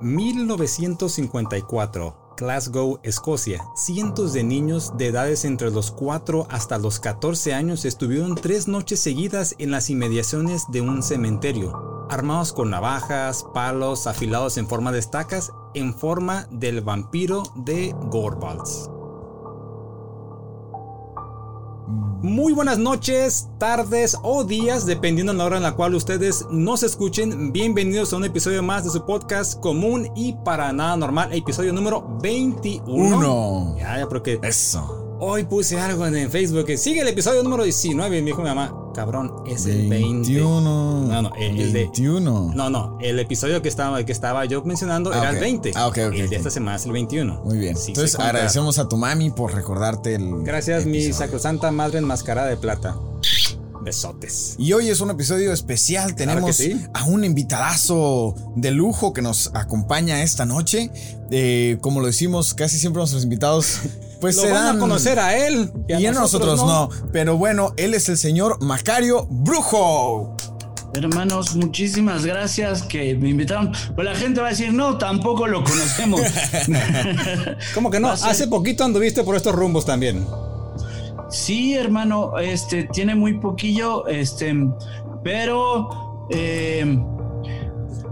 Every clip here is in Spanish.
1954, Glasgow, Escocia. Cientos de niños de edades entre los 4 hasta los 14 años estuvieron tres noches seguidas en las inmediaciones de un cementerio, armados con navajas, palos afilados en forma de estacas, en forma del vampiro de Gorbals. Muy buenas noches, tardes o días, dependiendo de la hora en la cual ustedes nos escuchen. Bienvenidos a un episodio más de su podcast común y para nada normal, episodio número 21. Uno. Ya, ya, porque Eso. hoy puse algo en Facebook que sigue el episodio número 19 y me dijo mi mamá, cabrón, es el 20. 21. No, no, el, el de... 21. No, no, el episodio que estaba, que estaba yo mencionando Ah, era el 20. Ah, ok, ok, El de esta semana es el 21. Muy bien. Sí, Entonces agradecemos a tu mami por recordarte el. Gracias, mi episodio. sacrosanta madre enmascarada de plata. Besotes. Y hoy es un episodio especial. Tenemos sí. a un invitadazo de lujo que nos acompaña esta noche. Eh, como lo decimos, casi siempre nuestros invitados, pues Lo se van dan. a conocer a él. Y a nosotros, no. Pero bueno, él es el señor Macario Brujo. Hermanos, muchísimas gracias que me invitaron. Pues la gente va a decir, no, tampoco lo conocemos. ¿Cómo que no? Ser- Hace poquito anduviste por estos rumbos también. sí, hermano, este tiene muy poquillo, este, pero, eh,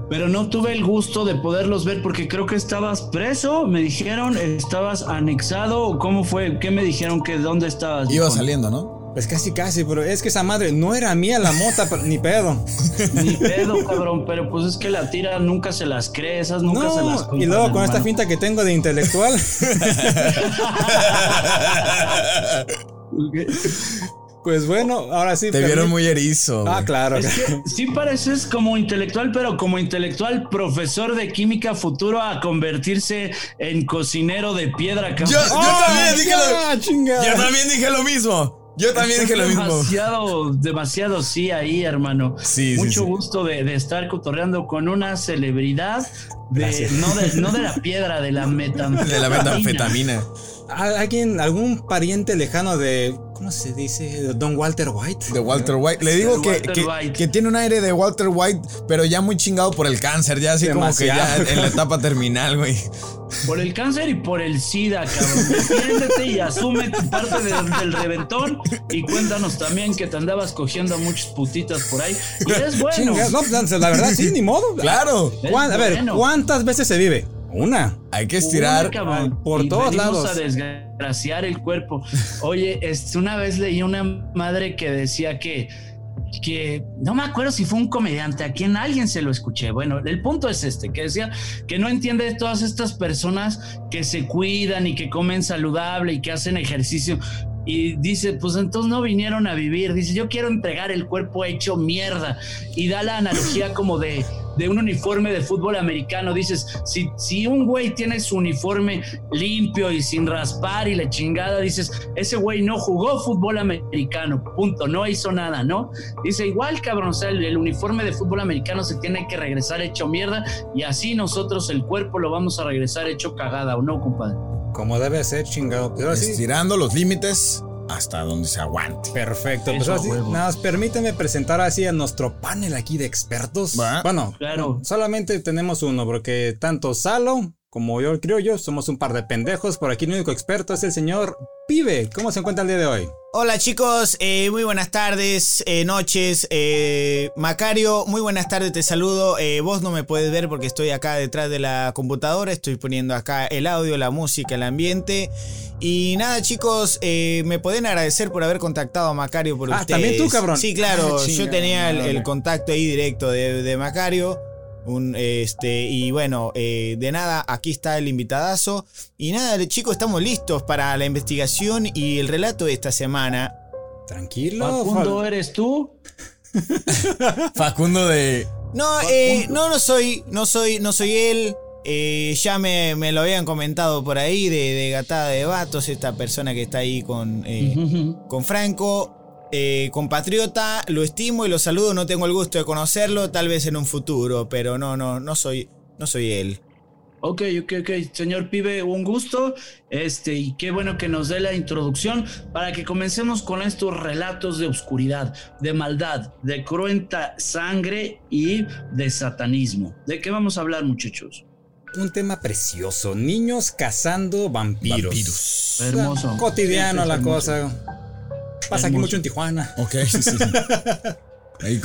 pero no tuve el gusto de poderlos ver porque creo que estabas preso. Me dijeron, estabas anexado. ¿Cómo fue? ¿Qué me dijeron que dónde estabas? Iba Dijo, saliendo, ¿no? Pues casi, casi, pero es que esa madre no era mía la mota, pero- ni pedo. Ni pedo, cabrón, pero pues es que la tira nunca se las cree, esas nunca se las y luego con esta finta que tengo de intelectual. pues bueno, ahora sí. Te vieron muy erizo. Ah, claro. Es que sí pareces como intelectual, pero como intelectual profesor de química futuro a convertirse en cocinero de piedra. cabrón. Yo, yo también dije lo, chingada. yo también dije lo mismo. Yo también dije lo mismo. Demasiado, demasiado sí ahí, hermano. Sí, sí, Mucho sí. gusto de, de estar cotorreando con una celebridad de, no, de, no de la piedra, de la metanfetamina. De la metanfetamina. ¿Alguien, algún pariente lejano de, ¿cómo se dice? Don Walter White. De Walter White. Le digo que, Walter que- White. que tiene un aire de Walter White, pero ya muy chingado por el cáncer. Ya así como que ya en la etapa terminal, güey. Por el cáncer y por el SIDA, cabrón. Defiéndete y asume tu parte de- del reventón. Y cuéntanos también que te andabas cogiendo a muchas putitas por ahí. Y es bueno. Chinga, no, pues, la verdad, sí, ni modo. Claro. Es ¿Cuán- a ver, bueno. ¿cuántas veces se vive? Una. Hay que estirar. Por Y todos lados. a desgraciar el cuerpo. Oye, este, una vez leí una madre que decía que, que no me acuerdo si fue un comediante, a quien alguien se lo escuché. Bueno, el punto es este, que decía que no entiende todas estas personas que se cuidan y que comen saludable y que hacen ejercicio. Y dice, pues entonces no vinieron a vivir. Dice, yo quiero entregar el cuerpo hecho mierda. Y da la analogía como de, de un uniforme de fútbol americano. Dices, si, si un güey tiene su uniforme limpio y sin raspar y la chingada, dices, ese güey no jugó fútbol americano, punto, no hizo nada, ¿no? Dice, igual cabrón, o sea, el, el uniforme de fútbol americano se tiene que regresar hecho mierda y así nosotros el cuerpo lo vamos a regresar hecho cagada, ¿o no, compadre? Como debe ser, chingado. Pero sí, Estirando los límites hasta donde se aguante. Perfecto. Pues nada más permíteme presentar así a nuestro panel aquí de expertos. Va. Bueno, Claro. solamente tenemos uno, porque tanto Salo como yo creo yo somos un par de pendejos. Por aquí el único experto es el señor Pibe. ¿Cómo se encuentra el día de hoy? Hola chicos, eh, muy buenas tardes, eh, noches. eh, Macario, muy buenas tardes, te saludo. Vos no me puedes ver porque estoy acá detrás de la computadora, estoy poniendo acá el audio, la música, el ambiente. Y nada chicos, me pueden agradecer por haber contactado a Macario por Ah, ustedes. ¿también tú, cabrón? Sí, claro, Ah, yo tenía el, contacto ahí directo de, de Macario. Un, este, y bueno, eh, de nada, aquí está el invitadazo. Y nada, chicos, estamos listos para la investigación y el relato de esta semana. Tranquilo. Facundo, Fal- ¿eres tú? Facundo de. No, eh, no, no soy, no soy, no soy él. Eh, ya me, me lo habían comentado por ahí de, de Gatada de Vatos, esta persona que está ahí con, eh, con Franco. Eh, compatriota, lo estimo y lo saludo, no tengo el gusto de conocerlo, tal vez en un futuro, pero no, no, no soy, no soy él. Ok, ok, ok. Señor Pibe, un gusto. Este, y qué bueno que nos dé la introducción para que comencemos con estos relatos de oscuridad, de maldad, de cruenta sangre y de satanismo. ¿De qué vamos a hablar, muchachos? un tema precioso. Niños cazando vampiros. Vampiros. Hermoso. Cotidiano la hermoso. cosa. Pasa aquí mucho en Tijuana. Ok, sí, sí. Ahí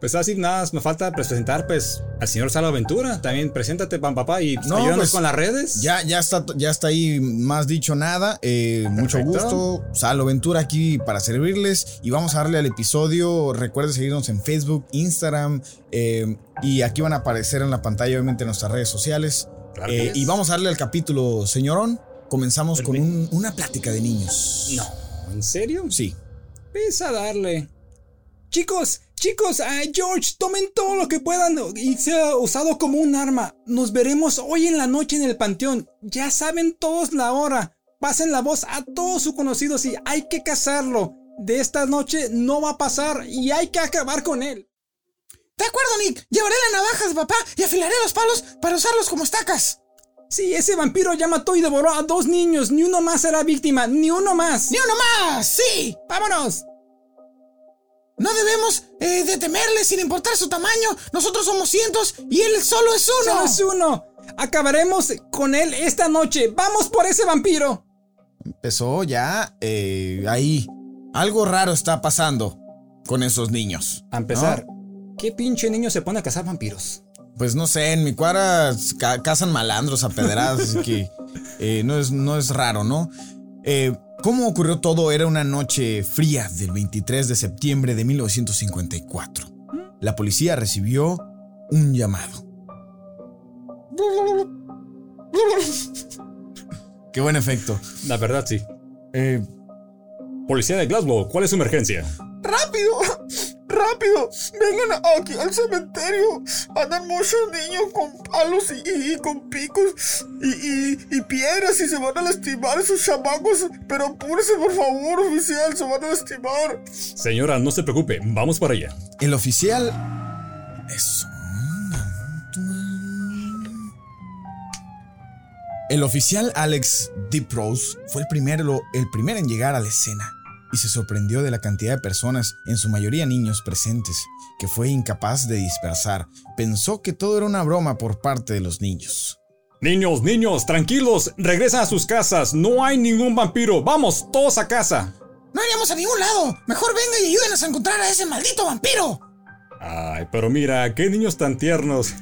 Pues así nada, más me falta presentar pues al señor Salo Ventura. También preséntate, pan papá, y No, ayúdanos pues, con las redes. Ya, ya, está, ya está ahí más dicho nada. Eh, mucho Perfecto. gusto. Salo Ventura aquí para servirles. Y vamos a darle al episodio. Recuerden seguirnos en Facebook, Instagram. eh, y aquí van a aparecer en la pantalla, obviamente, nuestras redes sociales. Claro Eh, y vamos a darle al capítulo, señorón. Comenzamos con un- una plática de niños. No, ¿en serio? Sí. Pesa darle. Chicos, chicos, ah, George, tomen todo lo que puedan y sea usado como un arma. Nos veremos hoy en la noche en el panteón. Ya saben todos la hora. Pasen la voz a todos sus conocidos y hay que cazarlo. De esta noche no va a pasar y hay que acabar con él. De acuerdo, Nick. Llevaré la navaja de papá y afilaré los palos para usarlos como estacas. Sí, ese vampiro ya mató y devoró a dos niños. Ni uno más será víctima, ni uno más. ¡Ni uno más! ¡Sí! ¡Vámonos! No debemos eh, de temerle sin importar su tamaño. Nosotros somos cientos y él solo es uno. Solo es uno. Acabaremos con él esta noche. ¡Vamos por ese vampiro! Empezó ya eh, ahí. Algo raro está pasando con esos niños. A empezar, ¿qué pinche niño se pone a cazar vampiros? Pues no sé, en mi cuadra ca- cazan malandros a pedradas, así que eh, no, es, no es raro, ¿no? Eh, ¿Cómo ocurrió todo? Era una noche fría del 23 de septiembre de 1954. La policía recibió un llamado. Qué buen efecto. La verdad, sí. Eh, Policía de Glasgow, ¿cuál es su emergencia? ¡Rápido! ¡Rápido! ¡Vengan aquí al cementerio! Andan muchos niños con palos y, y con picos y, y- y piedras y se van a lastimar esos chamacos. Pero apúrese, por favor, oficial, se van a lastimar. Señora, no se preocupe, vamos para allá. el oficial... Eso. El oficial Alex Deeprose fue el primero, el primero en llegar a la escena y se sorprendió de la cantidad de personas, en su mayoría niños presentes, que fue incapaz de dispersar. Pensó que todo era una broma por parte de los niños. Niños, niños, tranquilos, regresan a sus casas, no hay ningún vampiro, vamos, todos a casa. No iremos a ningún lado. Mejor venga y ayúdenos a encontrar a ese maldito vampiro. Ay, pero mira, qué niños tan tiernos.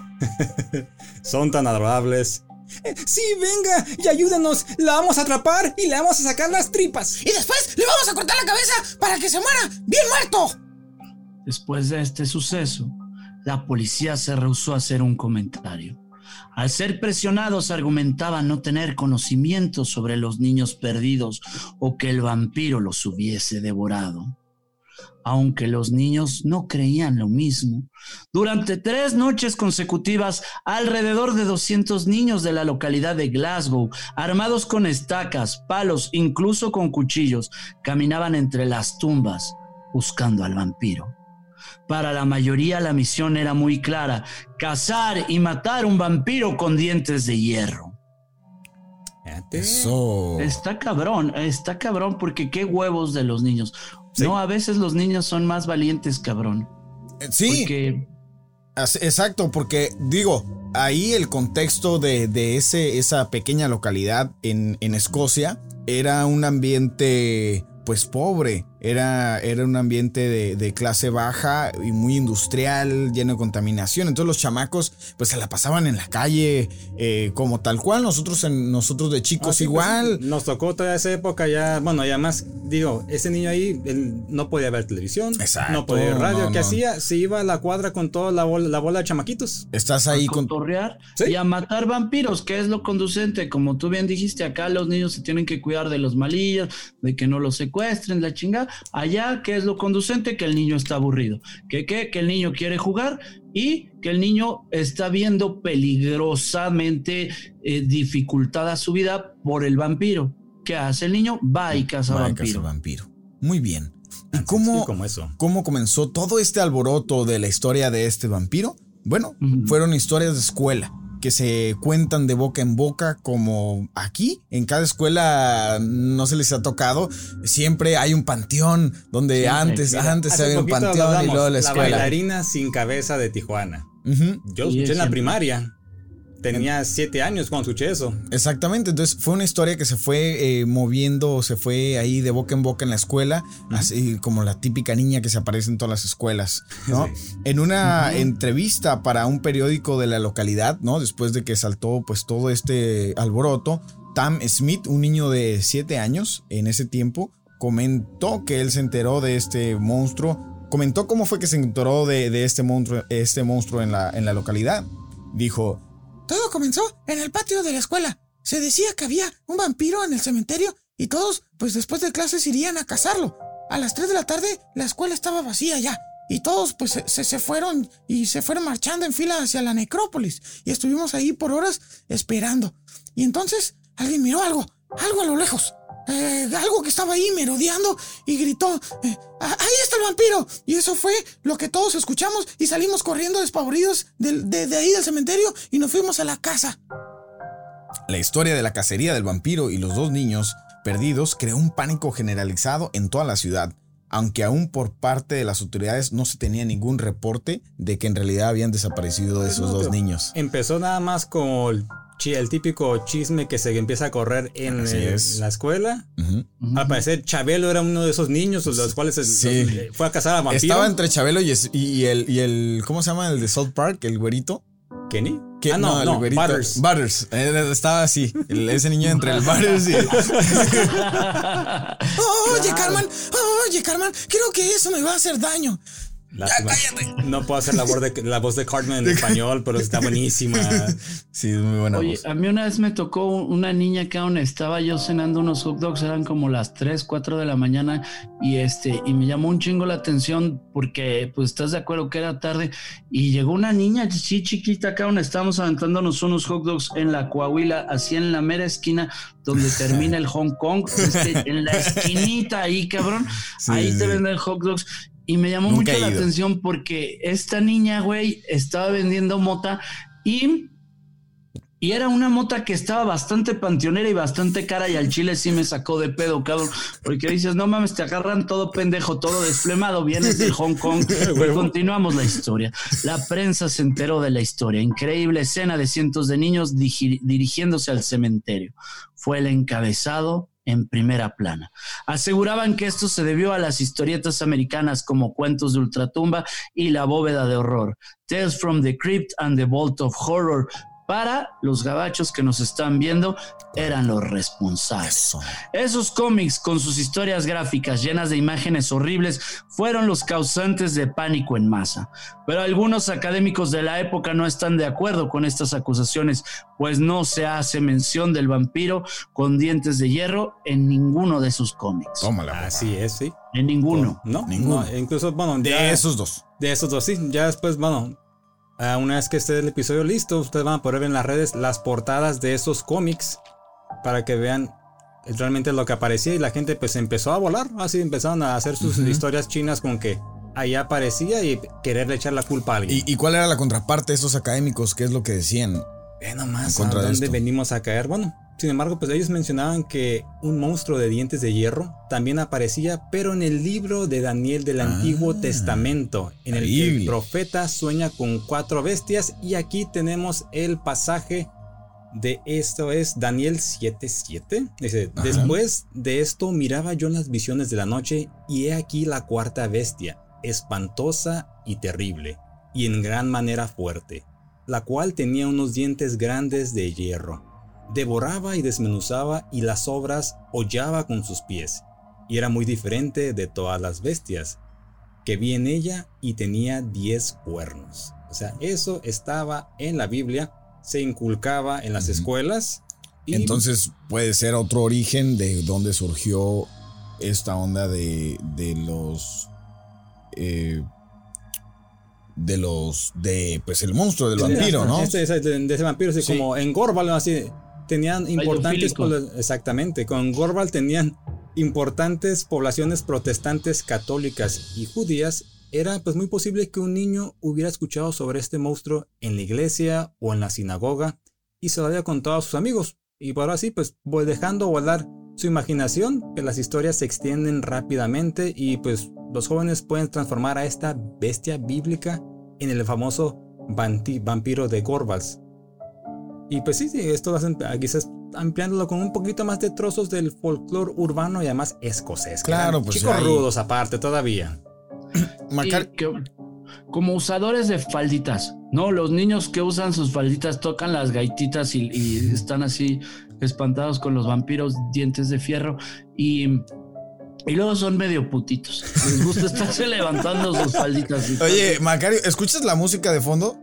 Son tan adorables. Sí, venga y ayúdanos, la vamos a atrapar y le vamos a sacar las tripas. Y después le vamos a cortar la cabeza para que se muera bien muerto. Después de este suceso, la policía se rehusó a hacer un comentario. Al ser presionados argumentaban no tener conocimiento sobre los niños perdidos o que el vampiro los hubiese devorado. Aunque los niños no creían lo mismo, durante tres noches consecutivas, alrededor de 200 niños de la localidad de Glasgow, armados con estacas, palos, incluso con cuchillos, caminaban entre las tumbas buscando al vampiro. Para la mayoría la misión era muy clara, cazar y matar un vampiro con dientes de hierro. Eso. Está cabrón, está cabrón porque qué huevos de los niños. Sí. No, a veces los niños son más valientes, cabrón. Eh, Sí, Porque exacto, porque digo, ahí el contexto de, de ese, esa pequeña localidad en, en Escocia era un ambiente pues pobre, era, era un ambiente de, de clase baja y muy industrial, lleno de contaminación. Entonces los chamacos pues se la pasaban en la calle eh, como tal cual, nosotros, en, nosotros de chicos Ah, sí, pues, igual. nos tocó toda esa época ya, bueno, ya más, digo, ese niño ahí él no podía ver televisión, Exacto, no podía ver radio, no, ¿qué no. hacía? Se iba a la cuadra con toda la bola, la bola de chamaquitos. Estás ahí a con... cotorrear Sí. y a matar vampiros, que es lo conducente. Como tú bien dijiste, acá los niños se tienen que cuidar de los malillos, de que no los secuestren, la chingada. Allá, ¿qué es lo conducente? Que el niño está aburrido. ¿Que? Que el niño quiere jugar y que el niño está viendo peligrosamente eh, dificultada su vida por el vampiro. ¿Qué hace el niño? Va y caza Va a cazar vampiro. vampiro. Muy bien. ¿Y cómo, como eso. ¿Cómo comenzó todo este alboroto de la historia de este vampiro? Bueno, fueron historias de escuela que se cuentan de boca en boca como aquí, en cada escuela no se les ha tocado, siempre hay un panteón donde antes, Mira, antes había un panteón y hablamos, luego la La escuela. bailarina sin cabeza de Tijuana. Yo Sí, escuché en la siempre. primaria tenía siete años cuando escuché eso. Exactamente, entonces fue una historia que se fue eh, moviendo, se fue ahí de boca en boca en la escuela, así como la típica niña que se aparece en todas las escuelas, ¿no? En una entrevista para un periódico de la localidad, ¿no? Después de que saltó pues todo este alboroto, Tam Smith, un niño de siete años en ese tiempo, comentó que él se enteró de este monstruo, comentó cómo fue que se enteró de, de este monstruo, este monstruo en la, en la localidad. Dijo, todo comenzó en el patio de la escuela. Se decía que había un vampiro en el cementerio y todos, pues después de clases, irían a cazarlo. A las 3 de la tarde la escuela estaba vacía ya y todos pues se, se, fueron y se fueron marchando en fila hacia la necrópolis y estuvimos ahí por horas esperando. Y entonces alguien miró algo, algo a lo lejos. Eh, algo que estaba ahí merodeando y gritó, eh, ahí está el vampiro. Y eso fue lo que todos escuchamos y salimos corriendo despavoridos de, de, ahí del cementerio y nos fuimos a la casa. La historia de la cacería del vampiro y los dos niños perdidos creó un pánico generalizado en toda la ciudad, aunque aún por parte de las autoridades no se tenía ningún reporte de que en realidad habían desaparecido esos dos niños. Empezó nada más con el típico chisme que se empieza a correr en la escuela. Al parecer, Chabelo era uno de esos niños, los cuales fue a cazar a vampiro. Estaba entre Chabelo y, y, el, y el. ¿Cómo se llama? El de South Park, el güerito. ¿Kenny? Ah, no, no, Butters. Butters. Eh, estaba así. ese niño entre el Butters y. oye, Carmen. Oye, Carmen. Creo que eso me va a hacer daño. No puedo hacer la voz de, la voz de Cartman en español, pero está buenísima. Sí, es muy buena Oye, a mí una vez me tocó una niña que aún estaba yo cenando unos hot dogs, eran como las 3, 4 de la mañana y este y me llamó un chingo la atención porque pues estás de acuerdo que era tarde y llegó una niña sí chiquita acá donde estábamos aventándonos unos hot dogs en la Coahuila, así en la mera esquina donde termina el Hong Kong, este, en la esquinita ahí, cabrón, ahí te venden hot dogs y me llamó mucho la atención porque esta niña, güey, estaba vendiendo mota y, y era una mota que estaba bastante panteonera y bastante cara y al chile sí me sacó de pedo, cabrón. Porque dices, no mames, te agarran todo pendejo, todo desflemado, vienes de Hong Kong. y continuamos la historia. La prensa se enteró de la historia. Increíble escena de cientos de niños dirigiéndose al cementerio. Fue el encabezado en primera plana. Aseguraban que esto se debió a las historietas americanas como Cuentos de Ultratumba y La Bóveda de Horror, Tales from the Crypt and the Vault of Horror, para los gabachos que nos están viendo eran los responsables. Esos cómics con sus historias gráficas llenas de imágenes horribles fueron los causantes de pánico en masa. Pero algunos académicos de la época no están de acuerdo con estas acusaciones, pues no se hace mención del vampiro con dientes de hierro en ninguno de sus cómics. Tómala. Así es, sí. En ninguno. No, ninguno. incluso, bueno, de esos dos. De esos dos, sí. Ya después, bueno, Ah, una vez que esté el episodio listo, ustedes van a poder ver en las redes las portadas de esos cómics para que vean realmente lo que aparecía y la gente pues empezó a volar, así empezaron a hacer sus historias chinas con que ahí aparecía y quererle echar la culpa a alguien. ¿Y, cuál era la contraparte de esos académicos? ¿Qué es lo que decían? Ve nomás, ¿a dónde venimos a caer? Bueno, sin embargo, pues ellos mencionaban que un monstruo de dientes de hierro también aparecía, pero en el libro de Daniel del Antiguo ah, Testamento, en el que el profeta sueña con cuatro bestias. Y aquí tenemos el pasaje de esto es Daniel 7:7. Dice, después de esto miraba yo las visiones de la noche y he aquí la cuarta bestia, espantosa y terrible, y en gran manera fuerte, la cual tenía unos dientes grandes de hierro devoraba y desmenuzaba y las obras hollaba con sus pies, y era muy diferente de todas las bestias que vi en ella y tenía diez cuernos. O sea, eso estaba en la Biblia, se inculcaba en las escuelas. Y Entonces puede ser otro origen de dónde surgió esta onda de, de los... Eh, de los de pues el monstruo del vampiro, ¿no? Este, de, ese vampiro, así como en Gorbal, así tenían importantes exactamente con Gorbal tenían importantes poblaciones protestantes católicas y judías era pues muy posible que un niño hubiera escuchado sobre este monstruo en la iglesia o en la sinagoga y se lo había contado a sus amigos. Y por así pues dejando volar su imaginación que las historias se extienden rápidamente y pues los jóvenes pueden transformar a esta bestia bíblica en el famoso vampiro de Gorbals Y pues sí, sí, esto vas a- quizás ampliándolo con un poquito más de trozos del folclore urbano y además escocés. Claro, pues, Chicos ahí- rudos aparte todavía. Macar- Y que- como usadores de falditas, ¿no? Los niños que usan sus falditas tocan las gaititas y, y están así espantados con los vampiros dientes de fierro y, y luego son medio putitos. Les gusta estarse levantando sus falditas. Oye, Macario, ¿escuchas la música de fondo?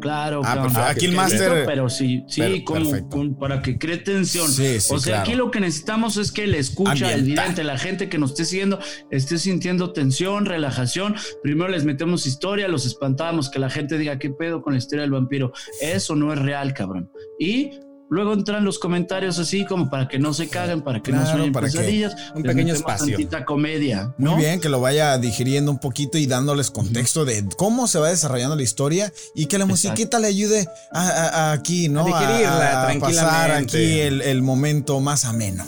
Claro, Ah, cabrón. perfecto. Aquí el máster- Pero sí, sí, como, para que cree tensión. Sí, sí, o sea, claro. aquí lo que necesitamos es que el escucha, el vidente, la gente que nos esté siguiendo, esté sintiendo tensión, relajación. Primero les metemos historia, los espantamos, que la gente diga, ¿qué pedo con la historia del vampiro? Eso no es real, cabrón. Y luego entran los comentarios así como para que no se caguen, para que no suenen para que- pesadillas. un pequeño espacio. tantita comedia, Muy ¿no? bien, que lo vaya digiriendo un poquito y dándoles contexto de cómo se va desarrollando la historia y que la Exacto. musiquita le ayude a, a- a aquí, ¿no? A digerirla a, pasar aquí el, el momento más ameno.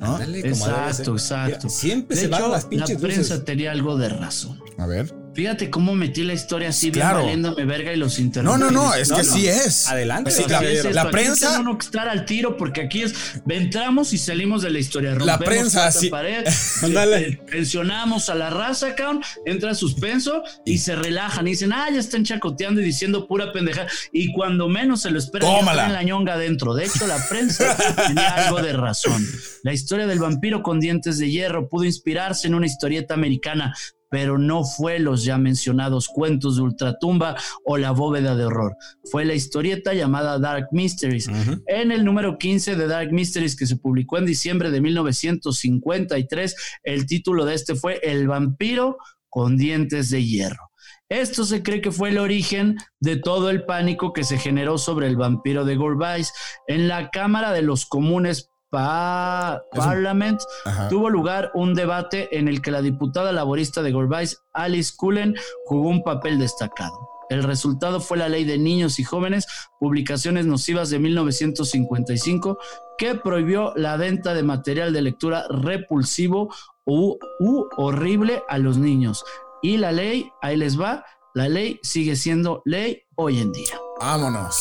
¿no? Ser. Exacto, exacto. Mira, Siempre De se van hecho, las la pinches prensa luces. tenía algo de razón. A ver. Fíjate cómo metí la historia así, Claro. bien valiéndome verga y los No, interrumpí. no, no, es No, que no. sí es. Adelante. Sí, Así la- es aquí prensa- uno que estar al tiro porque aquí es entramos y salimos de la historia. La prensa, cuarta sí. pared, eh, pensionamos a la raza, cabrón, entra suspenso y se relajan y dicen, ah, ya están chacoteando y diciendo pura pendejada. Y cuando menos se lo esperan, Tómala. la ñonga adentro. De hecho, la prensa tenía algo de razón. La historia del vampiro con dientes de hierro pudo inspirarse en una historieta americana pero no fue los ya mencionados cuentos de ultratumba o la bóveda de horror. Fue la historieta llamada Dark Mysteries. En el número 15 de Dark Mysteries que se publicó en diciembre de 1953, el título de este fue El vampiro con dientes de hierro. Esto se cree que fue el origen de todo el pánico que se generó sobre el vampiro de Gorbais. En la Cámara de los Comunes Pa- Es un- Parliament tuvo lugar un debate en el que la diputada laborista de Gorbais, Alice Cullen, jugó un papel destacado. El resultado fue la Ley de Niños y Jóvenes, publicaciones nocivas de 1955, que prohibió la venta de material de lectura repulsivo u, u horrible a los niños. Y la ley, ahí les va, la ley sigue siendo ley hoy en día. Vámonos.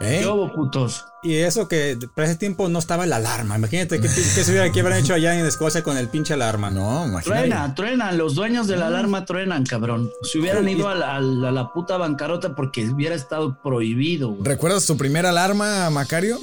¿Qué ¿Eh? ¿Qué hubo, putos? Y eso que para ese tiempo no estaba la alarma. Imagínate se hubiera que habrán hecho allá en Escocia con el pinche alarma. No, imagínate. Truena, truenan, los dueños de la alarma truenan, cabrón. Si hubieran ido la- a la puta bancarrota porque hubiera estado prohibido, güey. ¿Recuerdas tu primera alarma, Macario?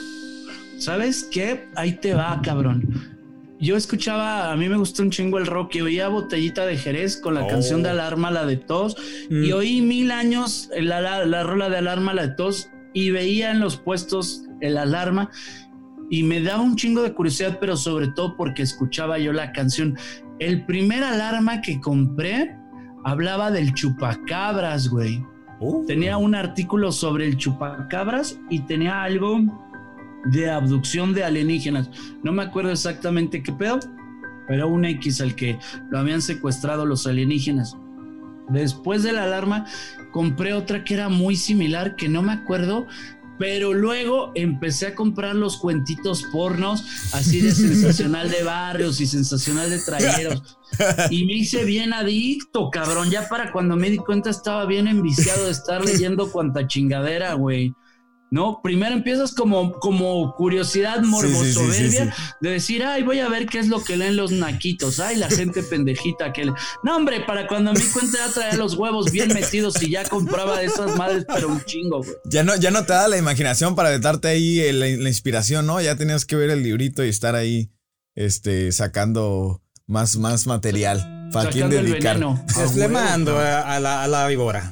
¿Sabes qué? Ahí te va, cabrón. Yo escuchaba, a mí me gustó un chingo el rock y oía Botellita de Jerez con la Oh. canción de Alarma, la de tos, y Mm. oí mil años la, la, la rola de Alarma, la de tos, y veía en los puestos el Alarma y me daba un chingo de curiosidad, pero sobre todo porque escuchaba yo la canción. El primer Alarma que compré hablaba del chupacabras, güey. Uh, Tenía un artículo sobre el chupacabras y tenía algo de abducción de alienígenas. No me acuerdo exactamente qué pedo, pero un X al que lo habían secuestrado los alienígenas. Después de la alarma, compré otra que era muy similar, que no me acuerdo, pero luego empecé a comprar los cuentitos pornos, así de sensacional de barrios y sensacional de trayeros. Y me hice bien adicto, cabrón. Ya para cuando me di cuenta estaba bien enviciado de estar leyendo cuanta chingadera, güey. No, primero empiezas como, como curiosidad morbo Sí, sí, sí, soberbia sí, de decir, ay, voy a ver qué es lo que leen los naquitos, ay, la gente pendejita que le... No, hombre, para cuando me cuenta ya traía los huevos bien metidos y ya compraba de esas madres, pero un chingo, güey. Ya no, ya no te da la imaginación para darte ahí el- la, la inspiración, ¿no? Ya tenías que ver el librito y estar ahí, este, sacando más, más material. ¿Para quién dedicar? Ah, pues le huevo, mando a, a la, a la víbora.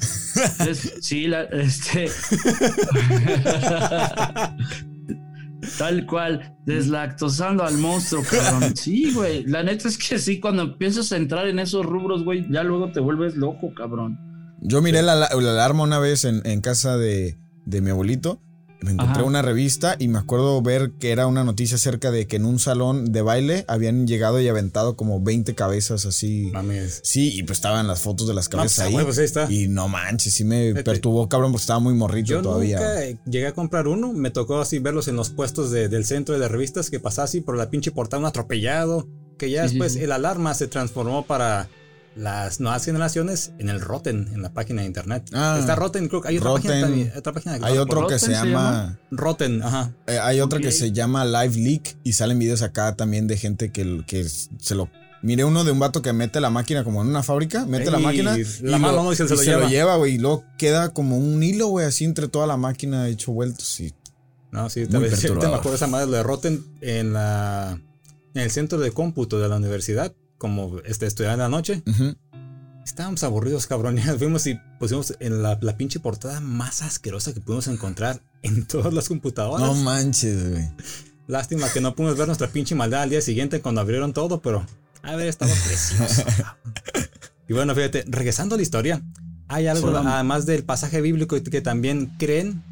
Es- sí, la, este. Tal cual, deslactosando al monstruo, cabrón. Sí, güey. La neta es que sí, cuando empiezas a entrar en esos rubros, güey, ya luego te vuelves loco, cabrón. Yo miré la alarma una vez en, en casa de, de mi abuelito. Me encontré Ajá. una revista y me acuerdo ver que era una noticia acerca de que en un salón de baile habían llegado y aventado como 20 cabezas así. Mames. Sí, y pues estaban las fotos de las cabezas pues, a ahí. huevos, ahí está. Y no manches, sí me Fíjate. perturbó, cabrón, porque estaba muy morrito Yo todavía. nunca eh, llegué a comprar uno. Me tocó así verlos en los puestos de- del centro de revistas que pasaba así por la pinche portada un atropellado. Que ya Sí, sí, después sí. el alarma se transformó para las nuevas generaciones en el Rotten, en la página de internet. Ah, Está Rotten, creo que hay otra Rotten. página también. Otra página que Hay otro que se se llama. Rotten, ajá. eh, hay otra que se llama Live Leak y salen videos acá también de gente que, que se lo. Miré uno de un vato que mete la máquina como en una fábrica, mete la máquina la y mano lo, no, y se y lo lleva. lleva, güey, y luego queda como un hilo, güey, así entre toda la máquina hecho vueltos y No, sí, vez te me acuerdo esa madre lo de Rotten en la en el centro de cómputo de la universidad, como este estudiante en la noche. Ujú. Estábamos aburridos, cabrón. Fuimos y pusimos en la, la pinche portada más asquerosa que pudimos encontrar en todas las computadoras. No manches, güey. Lástima que no pudimos ver nuestra pinche maldad al día siguiente cuando abrieron todo, pero a ver, estaba precioso. y bueno, fíjate, regresando a la historia, hay algo, Solo- además del pasaje bíblico, que también creen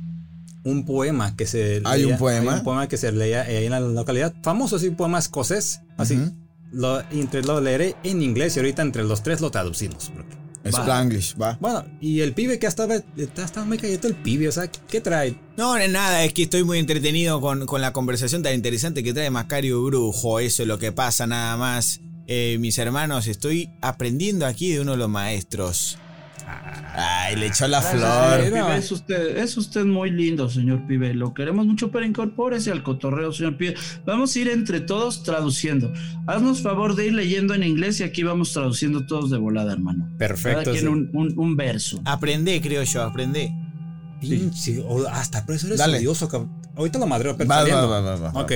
un poema que se ¿Hay un leía- poema? hay un poema que se leía en la localidad. Famoso, sí, un poema escocés. Así. Ujú. Lo, entre, lo leeré en inglés y ahorita entre los tres lo traducimos. porque- Spanglish, va. Bueno, y el pibe que estaba, estaba muy callado el pibe, o sea, ¿qué trae? No, no, nada, es que estoy muy entretenido con, con la conversación tan interesante que trae Macario Brujo. Eso es lo que pasa nada más. Eh, mis hermanos, estoy aprendiendo aquí de uno de los maestros. Ay, le echó la Gracias, flor. señor Pibe, es usted, es usted muy lindo, señor Pibe. Lo queremos mucho, pero incorpórese al cotorreo, señor Pibe. Vamos a ir entre todos traduciendo. Haznos favor de ir leyendo en inglés y aquí vamos traduciendo todos de volada, hermano. Perfecto. Cada quien sí. un, un- un verso. Aprendé, creo yo, o hasta por eso eres Dale. odioso, cabrón. Ahorita lo madreo, pero Va, va, saliendo. va, va, va. Ok.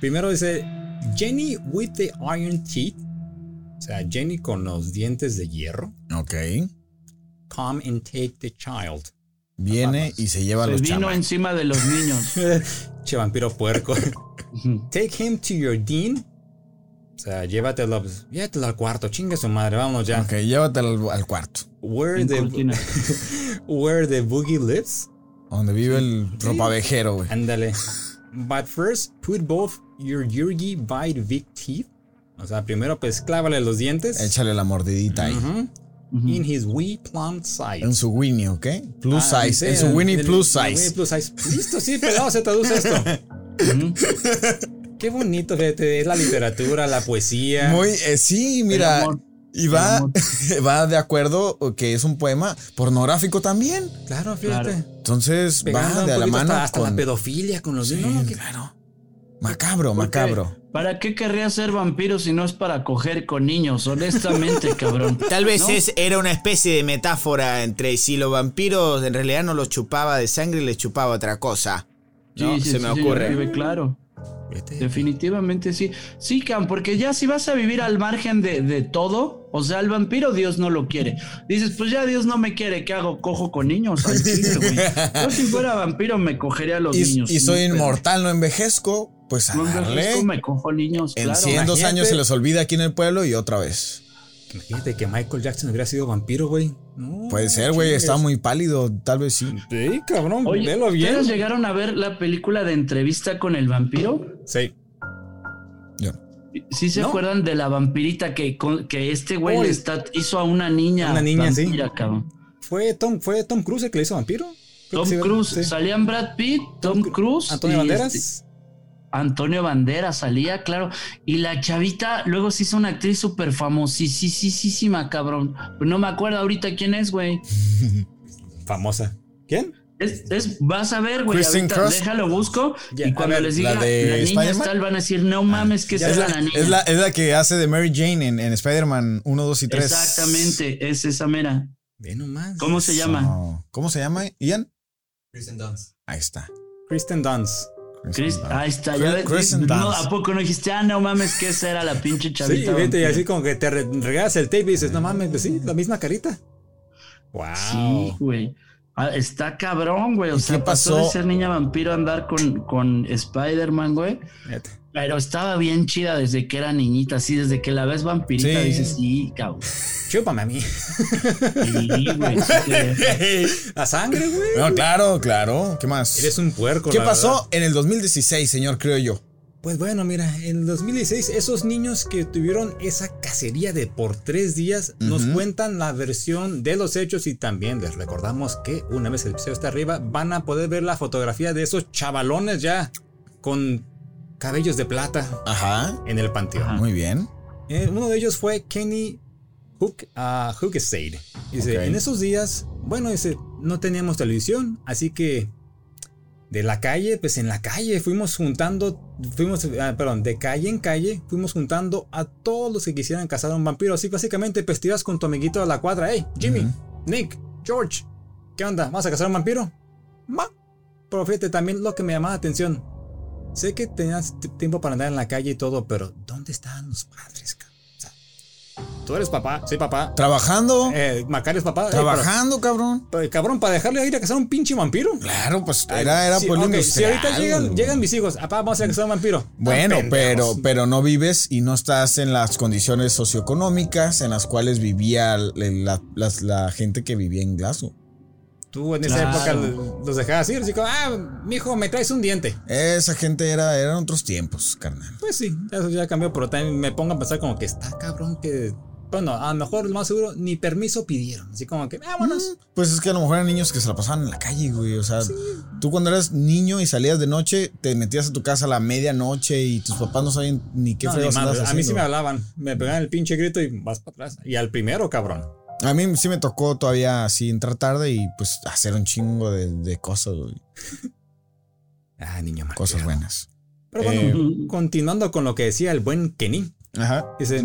Primero dice Jenny with the iron teeth. O sea, Jenny con los dientes de hierro. Ok. Come and take the child. Viene y se lleva a Se los vino encima de los niños. che vampiro puerco. Take him to your dean. O sea, llévatelo, pues, llévatelo al cuarto, chingue su madre, vámonos ya. Ok, llévatelo al, al cuarto. Where the, where the boogie lives. Donde vive el ropavejero, güey. Ándale. But first, put both your Yurgi bite big teeth. O sea, primero pues clávale los dientes. Échale la mordidita ahí. Ujú. Ujú. In his wee plum size. En su Winnie, ¿ok? Plus Ah, size. en su Winnie el- plus Winnie size. plus size. Listo, sí, pelado, se traduce esto. Qué bonito, fíjate, es la literatura, la poesía. Muy, eh, sí, mira. Y va, va de acuerdo que es un poema pornográfico también. Claro, fíjate. Claro. Entonces Pegando va de la poquito mano. hasta, la pedofilia con los Sí, niños. No, que- claro. Macabro, macabro. ¿Para qué querría ser vampiro si no es para coger con niños? Honestamente, cabrón. Tal vez ¿No? es, era una especie de metáfora entre si los vampiros en realidad no los chupaba de sangre y les chupaba otra cosa. ¿no? Sí, sí, Se sí, me ocurre. Claro. Definitivamente sí. Sí, Cam, porque ya si vas a vivir al margen de, de todo, o sea, el vampiro Dios no lo quiere. Dices, pues ya Dios no me quiere, ¿qué hago? Cojo con niños al chile. Yo si fuera vampiro me cogería a los Y, niños. y soy inmortal, no envejezco. Pues a darle. envejezco, me cojo niños, En claro. 100, dos años se les olvida aquí en el pueblo y otra vez. Imagínate que Michael Jackson hubiera sido vampiro, güey. No, Puede ser, güey. Está muy pálido. Tal vez sí. Sí, cabrón, Oye, velo bien. ¿ustedes llegaron a ver la película de entrevista con el vampiro? Sí. Yo. ¿Sí se ¿No? acuerdan de la vampirita que, que este güey Oye. le está, hizo a una niña? Una niña, sí. cabrón. ¿Fue Tom, ¿Fue Tom Cruise el que le hizo vampiro? Creo Tom Cruise, sí. salían Brad Pitt, Tom Cruise, Antonio y Banderas. este, Antonio Banderas salía, claro. Y la chavita luego se hizo una actriz súper famosísima, cabrón. Pero no me acuerdo ahorita quién es, güey. Famosa. ¿Quién? Es, es- vas a ver, güey. Déjalo busco. Y cuando ver, les diga ¿la niña es tal, van a decir, no mames, que Es es la, la, niña. es, la, es la que hace de Mary Jane en, en Spider-Man 1, 2 y 3. Exactamente, es esa mera. Ve nomás. ¿Cómo se llama? ¿Cómo se llama, Ian? Kristen Dunst. Ahí está. Kristen Dunst. Chris, ahí está. Ya ves, no. ¿A poco no dijiste, ah, no mames, que esa era la pinche Sí, chavita? vete, y vampira"? así como que te re- regalas el tape y dices, no mames, pues sí, la misma carita. Wow. Sí, güey. Ah, está cabrón, güey. O ¿Y sea, qué pasó de pasó? ser niña vampiro a andar con, con Spider-Man, güey. Fíjate. Pero estaba bien chida desde que era niñita, así, desde que la ves vampirita, Sí. dices, sí, cabrón. Chúpame a mí. Sí, güey. sí que- La sangre, güey. No, claro, claro. ¿Qué más? Eres un puerco. ¿Qué la pasó verdad. en el 2016, señor, creo yo? Pues bueno, mira, en el 2016 esos niños que tuvieron esa cacería de por tres días nos cuentan la versión de los hechos y también les recordamos que una vez el episodio está arriba van a poder ver la fotografía de esos chavalones ya con cabellos de plata Ajá. en el panteón. Ajá. Muy bien. Eh, uno de ellos fue Kenny Hook, Hookesade. Dice, en esos días, bueno, dice, no teníamos televisión, así que de la calle, pues en la calle fuimos juntando, fuimos, ah, perdón, de calle en calle, fuimos juntando a todos los que quisieran cazar a un vampiro. Así básicamente, pues te ibas con tu amiguito a la cuadra. Hey, Jimmy, Nick, George, ¿qué onda? ¿Vas a cazar a un vampiro? Va. Pero fíjate, también lo que me llamaba la atención. Sé que tenías tiempo para andar en la calle y todo, pero ¿dónde estaban los padres? cabrón? O sea, tú eres papá, sí, papá. Trabajando. Eh, Macario es papá. eh, trabajando, cabrón. pero- pero, cabrón, para dejarle ir a cazar a un pinche vampiro. Claro, pues era, era Sí, pueblo ok, Si ahorita llegan, mis hijos, papá, vamos a cazar a un vampiro. Bueno, pero, pero no vives y no estás en las condiciones socioeconómicas en las cuales vivía la, las- la gente que vivía en Glasgow. Tú en esa Claro. época los dejabas ir, así como, ah, mijo, me traes un diente. Esa gente era, eran otros tiempos, carnal. Pues sí, eso ya cambió, pero también me pongo a pensar como que está cabrón que. Bueno, a lo mejor lo más seguro ni permiso pidieron. Así como que, vámonos. Pues es que a lo mejor eran niños que se la pasaban en la calle, güey. O sea, tú cuando eras niño y salías de noche, te metías a tu casa a la medianoche y tus papás no sabían ni qué No, ni a mí sí me hablaban. Me pegaban el pinche grito y vas para atrás. Y al primero, cabrón. A mí sí me tocó todavía así entrar tarde y pues hacer un chingo de, de cosas, güey. Ah, niño. Cosas buenas. Pero bueno, Eh, continuando con lo que decía el buen Kenny. Ajá. Dice,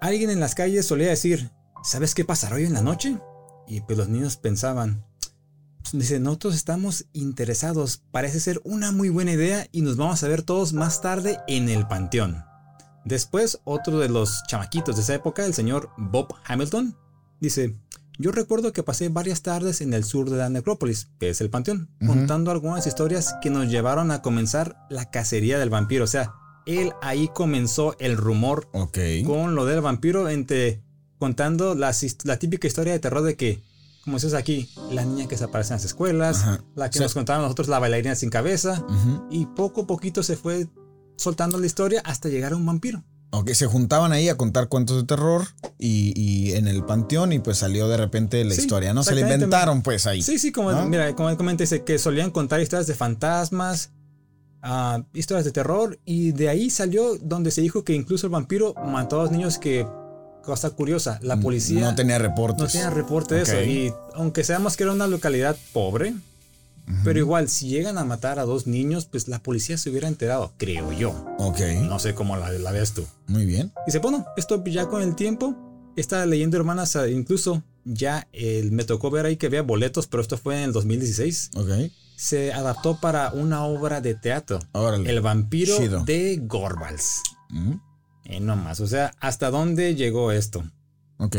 alguien en las calles solía decir, ¿sabes qué pasará hoy en la noche? Y pues los niños pensaban, dice, nosotros estamos interesados, parece ser una muy buena idea y nos vamos a ver todos más tarde en el panteón. Después, otro de los chamaquitos de esa época, el señor Bob Hamilton, dice, yo recuerdo que pasé varias tardes en el sur de la necrópolis, que es el panteón, contando algunas historias que nos llevaron a comenzar la cacería del vampiro. O sea, él ahí comenzó el rumor con lo del vampiro entre contando las hist- la típica historia de terror de que, como dices aquí, la niña que se aparece en las escuelas, Ajá. la que O sea- nos contaron nosotros, la bailarina sin cabeza, y poco a poquito se fue soltando la historia hasta llegar a un vampiro. Ok, se juntaban ahí a contar cuentos de terror y, y en el panteón y pues salió de repente la Sí, historia, ¿no? Se exactamente. inventaron pues ahí. Sí, sí, como, ¿No? mira, como él comenta, dice que solían contar historias de fantasmas, ah, historias de terror, y de ahí salió donde se dijo que incluso el vampiro mató a los niños que, cosa curiosa, la policía No tenía reportes. no tenía reporte de eso. Y aunque sabemos que era una localidad pobre, pero igual, si llegan a matar a dos niños, pues la policía se hubiera enterado, creo yo. Ok, No sé cómo la, la ves tú. muy bien. Dice, bueno, esto ya con el tiempo, esta leyenda urbana, incluso ya eh, me tocó ver ahí que había boletos, pero esto fue en el 2016. Ok. Se adaptó para una obra de teatro. Órale. El vampiro Chido. de Gorbals. Mm, Eh, no más, o sea, ¿hasta dónde llegó esto? Ok.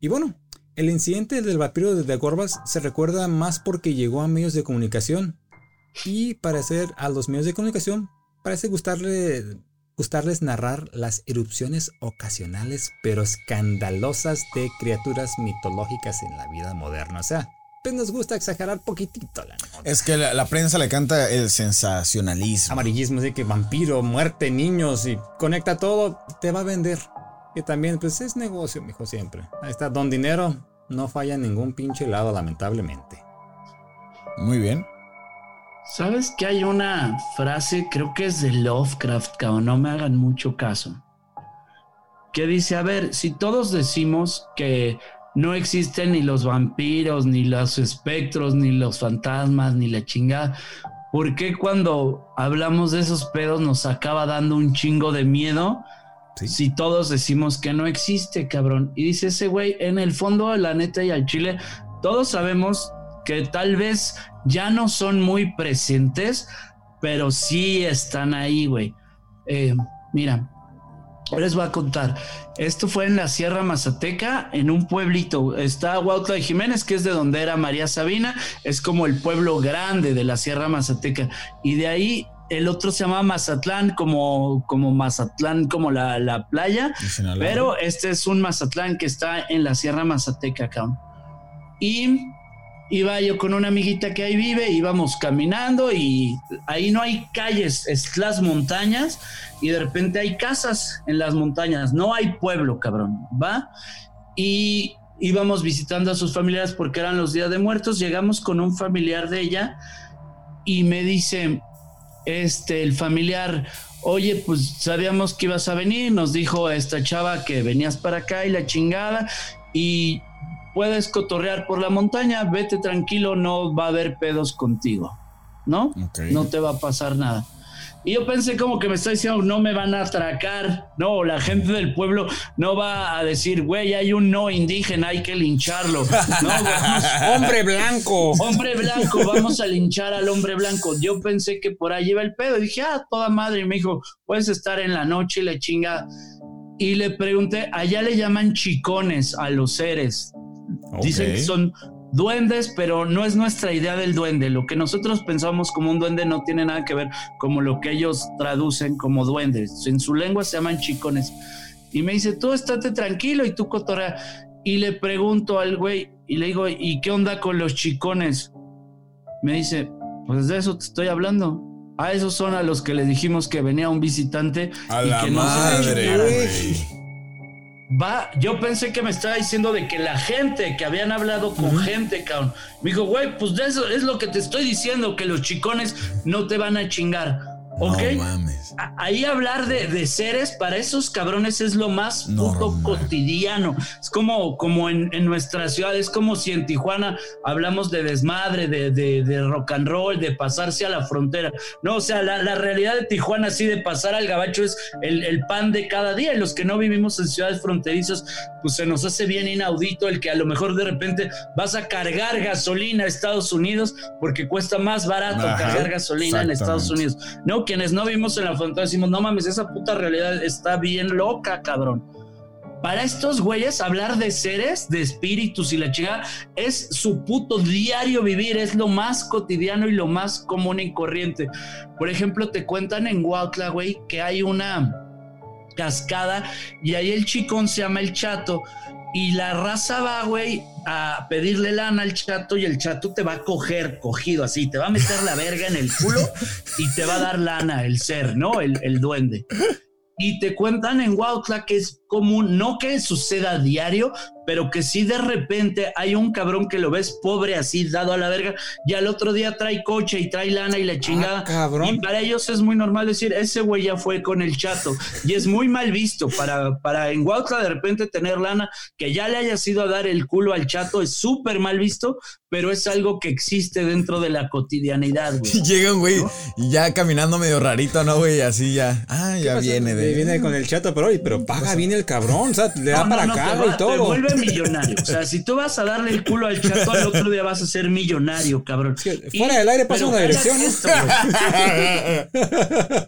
Y bueno, el incidente del vampiro de Gorbals se recuerda más porque llegó a medios de comunicación. Y parecer a los medios de comunicación parece gustarle, gustarles narrar las erupciones ocasionales pero escandalosas de criaturas mitológicas en la vida moderna. O sea, pues nos gusta exagerar poquitito la nota. Es que la, la prensa le canta el sensacionalismo. amarillismo de que vampiro, muerte, niños y conecta todo, te va a vender. Que también, pues es negocio, mijo, siempre. Ahí está, don dinero, no falla en ningún pinche lado, lamentablemente. Muy bien. ¿Sabes que hay una frase, creo que es de Lovecraft, cabrón, no me hagan mucho caso, que dice, a ver, si todos decimos que no existen ni los vampiros, ni los espectros, ni los fantasmas, ni la chingada, ¿por qué cuando hablamos de esos pedos nos acaba dando un chingo de miedo? Si todos decimos que no existe, cabrón. Y dice ese güey, en el fondo, la neta y al chile, todos sabemos que tal vez ya no son muy presentes, pero sí están ahí, güey. Eh, mira, les voy a contar. Esto fue en la Sierra Mazateca, en un pueblito. Está Huautla de Jiménez, que es de donde era María Sabina. Es como el pueblo grande de la Sierra Mazateca. Y de ahí el otro se llama Mazatlán, como, como Mazatlán, como la, la playa. Pero este es un Mazatlán que está en la Sierra Mazateca, cabrón. Y iba yo con una amiguita que ahí vive, íbamos caminando y ahí no hay calles, es las montañas y de repente hay casas en las montañas, no hay pueblo, cabrón, ¿va? Y íbamos visitando a sus familiares porque eran los días de muertos, llegamos con un familiar de ella y me dice, este, el familiar, oye, pues sabíamos que ibas a venir, nos dijo esta chava que venías para acá y la chingada, y puedes cotorrear por la montaña, vete tranquilo, no va a haber pedos contigo, ¿no? No te va a pasar nada. Y yo pensé como que me está diciendo, no me van a atracar. No, la gente del pueblo no va a decir, güey, hay un no indígena, hay que lincharlo. No, hombre blanco. Hombre blanco, vamos a linchar al hombre blanco. Yo pensé que por ahí iba el pedo. Y dije, ah, toda madre. Y me dijo, puedes estar en la noche y le chinga. Y le pregunté, allá le llaman chicones a los seres. Dicen que son duendes, pero no es nuestra idea del duende. Lo que nosotros pensamos como un duende no tiene nada que ver como lo que ellos traducen como duendes. En su lengua se llaman chicones. Y me dice, tú estate tranquilo y tú cotorrea. Y le pregunto al güey y le digo, ¿y qué onda con los chicones? Me dice, pues de eso te estoy hablando. A esos son a los que le dijimos que venía un visitante y que no se Va, yo pensé que me estaba diciendo de que la gente, que habían hablado con gente, cabrón. Me dijo, güey, pues de eso es lo que te estoy diciendo, que los chicones no te van a chingar. ¿Ok? Ahí hablar de, seres para esos cabrones es lo más puto cotidiano. Es como, como en, nuestra ciudad, es como si en Tijuana hablamos de desmadre, de, de, rock and roll, de pasarse a la frontera. No, o sea, la, realidad de Tijuana, así de pasar al gabacho, es el, el, pan de cada día. Y los que no vivimos en ciudades fronterizas, pues se nos hace bien inaudito el que a lo mejor de repente vas a cargar gasolina a Estados Unidos porque cuesta más barato cargar gasolina en Estados Unidos. No, quienes no vimos en la frontera decimos, no mames, esa puta realidad está bien loca, cabrón. Para estos güeyes, hablar de seres, de espíritus y la chingada es su puto diario vivir, es lo más cotidiano y lo más común y corriente. Por ejemplo, te cuentan en Huautla, güey, que hay una cascada y ahí el chicón se llama el chato y la raza va, güey, a pedirle lana al chato y el chato te va a coger cogido así, te va a meter la verga en el culo y te va a dar lana el ser, ¿no? El, el duende y te cuentan en Huautla que es común, no que suceda a diario, pero que si de repente hay un cabrón que lo ves pobre así, dado a la verga, y al otro día trae coche y trae lana y la chingada. Ah, y para ellos es muy normal decir, ese güey ya fue con el chato. Y es muy mal visto para, para en Huautla de repente tener lana, que ya le haya sido a dar el culo al chato, es súper mal visto, pero es algo que existe dentro de la cotidianidad, güey. Llegan, güey, y ya caminando medio rarito, ¿no, güey? Así ya. Ah, ya viene de. Viene con el chato, pero, pero paga bien el cabrón, o sea, le da para acá y todo. Te vuelve millonario. O sea, si tú vas a darle el culo al chato, al otro día vas a ser millonario, cabrón. fuera del aire pasa una dirección. Esto,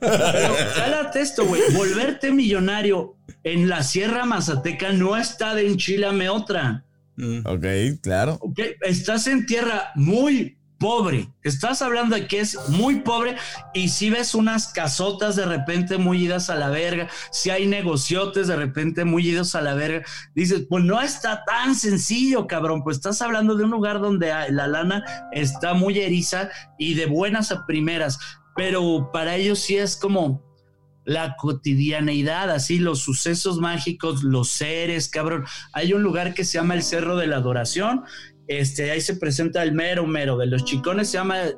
pero cálate esto, güey. Volverte millonario en la Sierra Mazateca no está de enchilame otra. Mm. Ok, claro. Estás en tierra muy pobre. Estás hablando de que es muy pobre y si ves unas casotas de repente muy idas a la verga, si hay negociotes de repente muy idos a la verga, dices, pues no está tan sencillo, cabrón. Pues estás hablando de un lugar donde la lana está muy eriza y de buenas a primeras, pero para ellos sí es como la cotidianeidad, así los sucesos mágicos, los seres, cabrón. Hay un lugar que se llama el Cerro de la Adoración, este, ahí se presenta el mero mero de los chicones, se llama eh,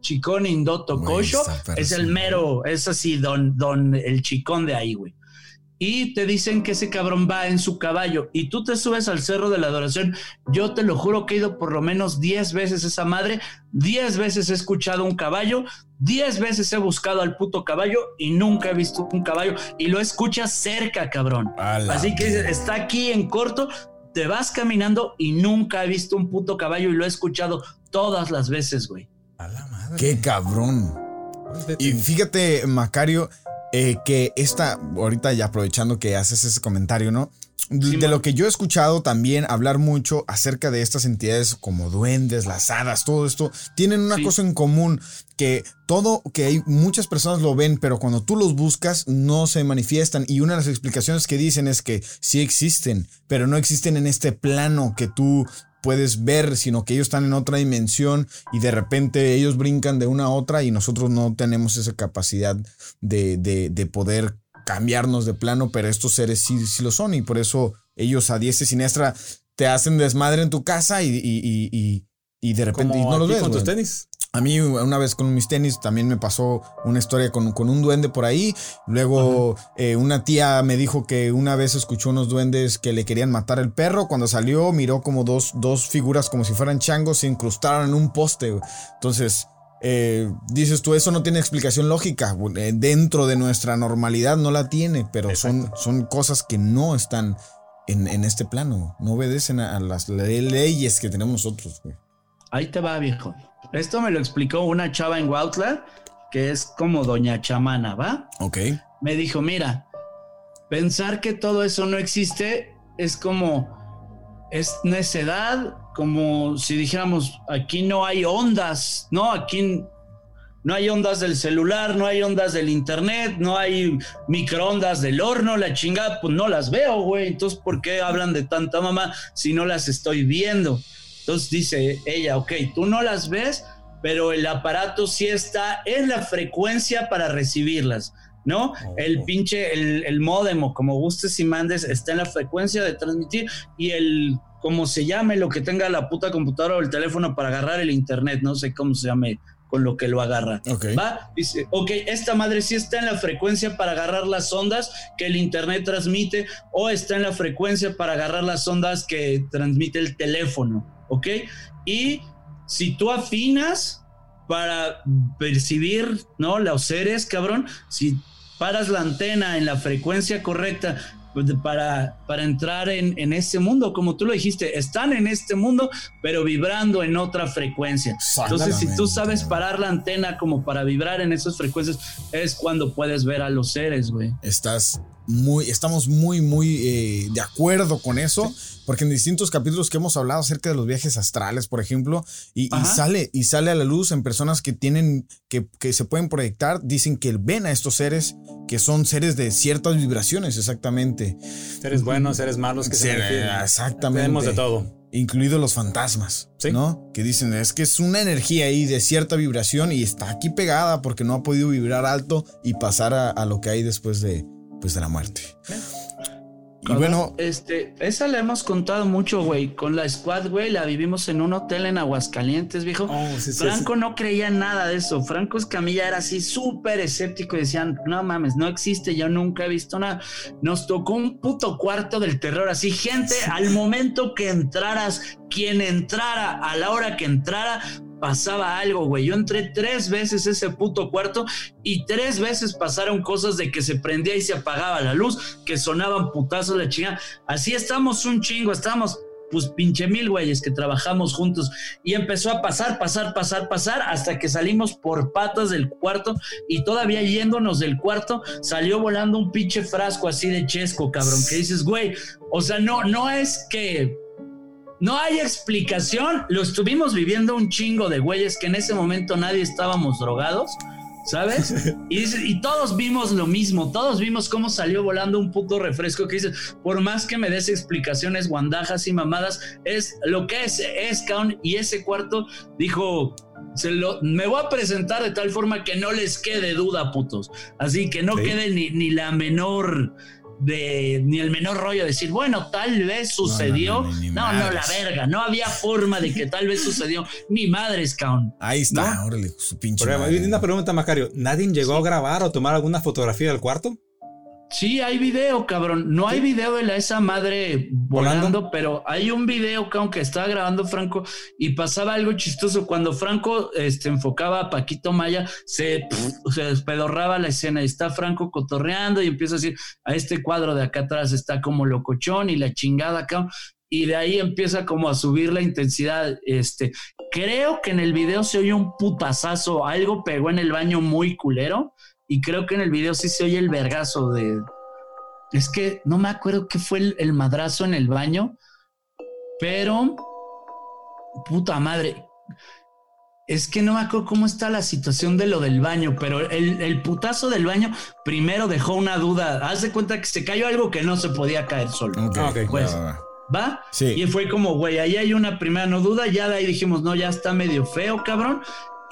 Chicón Indoto Cocho, es el mero, es así, don, don, el chicón de ahí, güey y te dicen que ese cabrón va en su caballo y tú te subes al cerro de la adoración. Yo te lo juro que he ido por lo menos 10 veces esa madre, 10 veces he escuchado un caballo, 10 veces he buscado al puto caballo y nunca he visto un caballo y lo escuchas cerca, cabrón. Así que está aquí en corto, te vas caminando y nunca he visto un puto caballo y lo he escuchado todas las veces, güey. A la madre. Qué cabrón. Y fíjate, Macario, eh, que esta, ahorita ya aprovechando que haces ese comentario, ¿no? de lo que yo he escuchado también hablar mucho acerca de estas entidades como duendes, las hadas, todo esto, tienen una cosa en común, que todo, que hay muchas personas lo ven, pero cuando tú los buscas no se manifiestan. Y una de las explicaciones que dicen es que sí existen, pero no existen en este plano que tú puedes ver, sino que ellos están en otra dimensión y de repente ellos brincan de una a otra y nosotros no tenemos esa capacidad de, de, poder cambiarnos de plano, pero estos seres sí, sí, lo son y por eso ellos a diestra y siniestra te hacen desmadre en tu casa y, y, y, y de repente no los ves. con tus tenis? A mí una vez con mis tenis también me pasó una historia con, con un duende por ahí. Luego eh, una tía me dijo que una vez escuchó unos duendes que le querían matar el perro. Cuando salió miró como dos, dos figuras como si fueran changos se incrustaron en un poste. Entonces eh, dices tú, eso no tiene explicación lógica. Eh, dentro de nuestra normalidad no la tiene, pero son, son cosas que no están en, en, este plano. No obedecen a, las leyes que tenemos nosotros. Ahí te va, viejo. Esto me lo explicó una chava en Wautla, que es como doña chamana, ¿va? Ok. Me dijo, mira, pensar que todo eso no existe es como, es necedad, como si dijéramos, aquí no hay ondas, ¿no? Aquí no hay ondas del celular, no hay ondas del internet, no hay microondas del horno, la chingada, pues no las veo, güey. Entonces, ¿por qué hablan de tanta mamá si no las estoy viendo? Entonces dice ella, ok, tú no las ves, pero el aparato sí está en la frecuencia para recibirlas, ¿no? Oh. El pinche, el, el módem o como gustes y mandes está en la frecuencia de transmitir y el, como se llame, lo que tenga la puta computadora o el teléfono para agarrar el internet, no sé cómo se llame con lo que lo agarra. Va, dice, ok, esta madre sí está en la frecuencia para agarrar las ondas que el internet transmite o está en la frecuencia para agarrar las ondas que transmite el teléfono, ¿ok? Y si tú afinas para percibir, ¿no? Los seres, cabrón, si paras la antena en la frecuencia correcta para, para entrar en, en ese mundo, como tú lo dijiste, están en este mundo, pero vibrando en otra frecuencia. Entonces, si tú sabes parar la antena como para vibrar en esas frecuencias, es cuando puedes ver a los seres, güey. Estás muy, estamos muy, muy eh, de acuerdo con eso, porque en distintos capítulos que hemos hablado acerca de los viajes astrales, por ejemplo, y, sale, y sale a la luz en personas que tienen, que, que, se pueden proyectar, dicen que ven a estos seres, que son seres de ciertas vibraciones, exactamente. Seres buenos, seres malos, que se Exactamente. Tenemos de todo. Incluidos los fantasmas, ¿no? Que dicen, es que es una energía ahí de cierta vibración y está aquí pegada porque no ha podido vibrar alto y pasar a lo que hay después de, pues de la muerte. Y bueno, este, esa la hemos contado mucho, güey. Con la squad, güey, la vivimos en un hotel en Aguascalientes, viejo. Oh, Franco no creía nada de eso. Franco Escamilla era así súper escéptico y decían, no mames, no existe, yo nunca he visto nada. Nos tocó un puto cuarto del terror, así, gente, al momento que entraras, quien entrara, a la hora que entrara, pasaba algo, güey. Yo entré tres veces ese puto cuarto y tres veces pasaron cosas de que se prendía y se apagaba la luz, que sonaban putazos la chingada. Así estamos un chingo, estamos pues pinche mil güeyes que trabajamos juntos y empezó a pasar, pasar, pasar, pasar hasta que salimos por patas del cuarto y todavía yéndonos del cuarto salió volando un pinche frasco así de chesco, cabrón, que dices, güey, o sea, no, no es que no hay explicación. Lo estuvimos viviendo un chingo de güeyes que en ese momento nadie estábamos drogados, ¿sabes? Y, todos vimos lo mismo. Todos vimos cómo salió volando un puto refresco que dices, por más que me des explicaciones guandajas y mamadas, es lo que es Escaun y ese cuarto dijo. Se lo, me voy a presentar de tal forma que no les quede duda, putos. Así que no quede ni, ni la menor de ni el menor rollo de decir, bueno, tal vez sucedió. No, no, la verga. No había forma de que tal vez sucedió. Ni madres, cabrón. Ahí está, órale, su pinche. Una pregunta, Macario. ¿Nadie llegó a grabar o tomar alguna fotografía del cuarto? Sí, hay video, cabrón. No hay video de la, esa madre volando, pero hay un video, que estaba grabando Franco y pasaba algo chistoso. Cuando Franco este, enfocaba a Paquito Maya, se, se despedorraba la escena y está Franco cotorreando y empieza a decir, a este cuadro de acá atrás está como locochón y la chingada, cabrón. Y de ahí empieza como a subir la intensidad. Este, creo que en el video se oye un putazazo, algo pegó en el baño muy culero y creo que en el video sí se oye el vergazo de. Es que no me acuerdo qué fue el, madrazo en el baño, pero. Puta madre. Es que no me acuerdo cómo está la situación de lo del baño, pero el, putazo del baño primero dejó una duda. Haz de cuenta que se cayó algo que no se podía caer solo. Okay. Pues, va, Sí. Y fue como, güey, ahí hay una primera no duda. Ya de ahí dijimos, no, ya está medio feo, cabrón.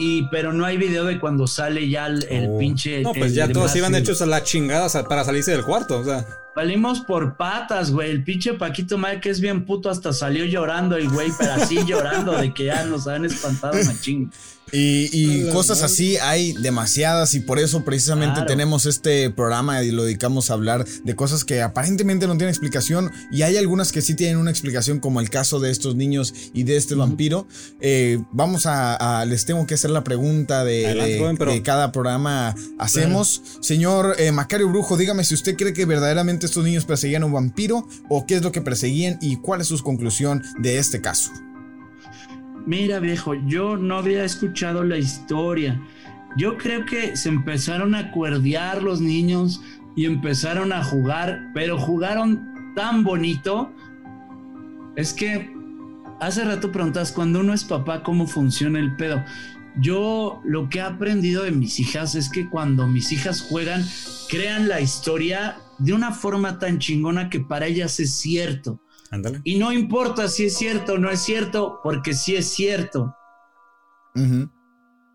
Y, pero no hay video de cuando sale ya el, oh. pinche. No, pues ya todos iban hechos a la chingada para salirse del cuarto, o sea. Salimos por patas, güey. El pinche Paquito Maya, que es bien puto, hasta salió llorando el güey, pero así llorando de que ya nos han espantado una chinga. Y, y cosas así hay demasiadas y por eso precisamente Claro. tenemos este programa y lo dedicamos a hablar de cosas que aparentemente no tienen explicación y hay algunas que sí tienen una explicación como el caso de estos niños y de este vampiro. Eh, vamos a, a- les tengo que hacer la pregunta de, Adelante, de- joven, pero- de cada programa hacemos. Señor eh, Macario Brujo, dígame si usted cree que verdaderamente estos niños perseguían a un vampiro o qué es lo que perseguían y cuál es su conclusión de este caso. Mira, viejo, yo no había escuchado la historia. Yo creo que se empezaron a cuerdear los niños y empezaron a jugar, pero jugaron tan bonito. Es que hace rato preguntas, cuando uno es papá, ¿cómo funciona el pedo? Yo lo que he aprendido de mis hijas es que cuando mis hijas juegan, crean la historia de una forma tan chingona que para ellas es cierto. Ándale. Y no importa si es cierto o no es cierto, porque sí es cierto. Ujú.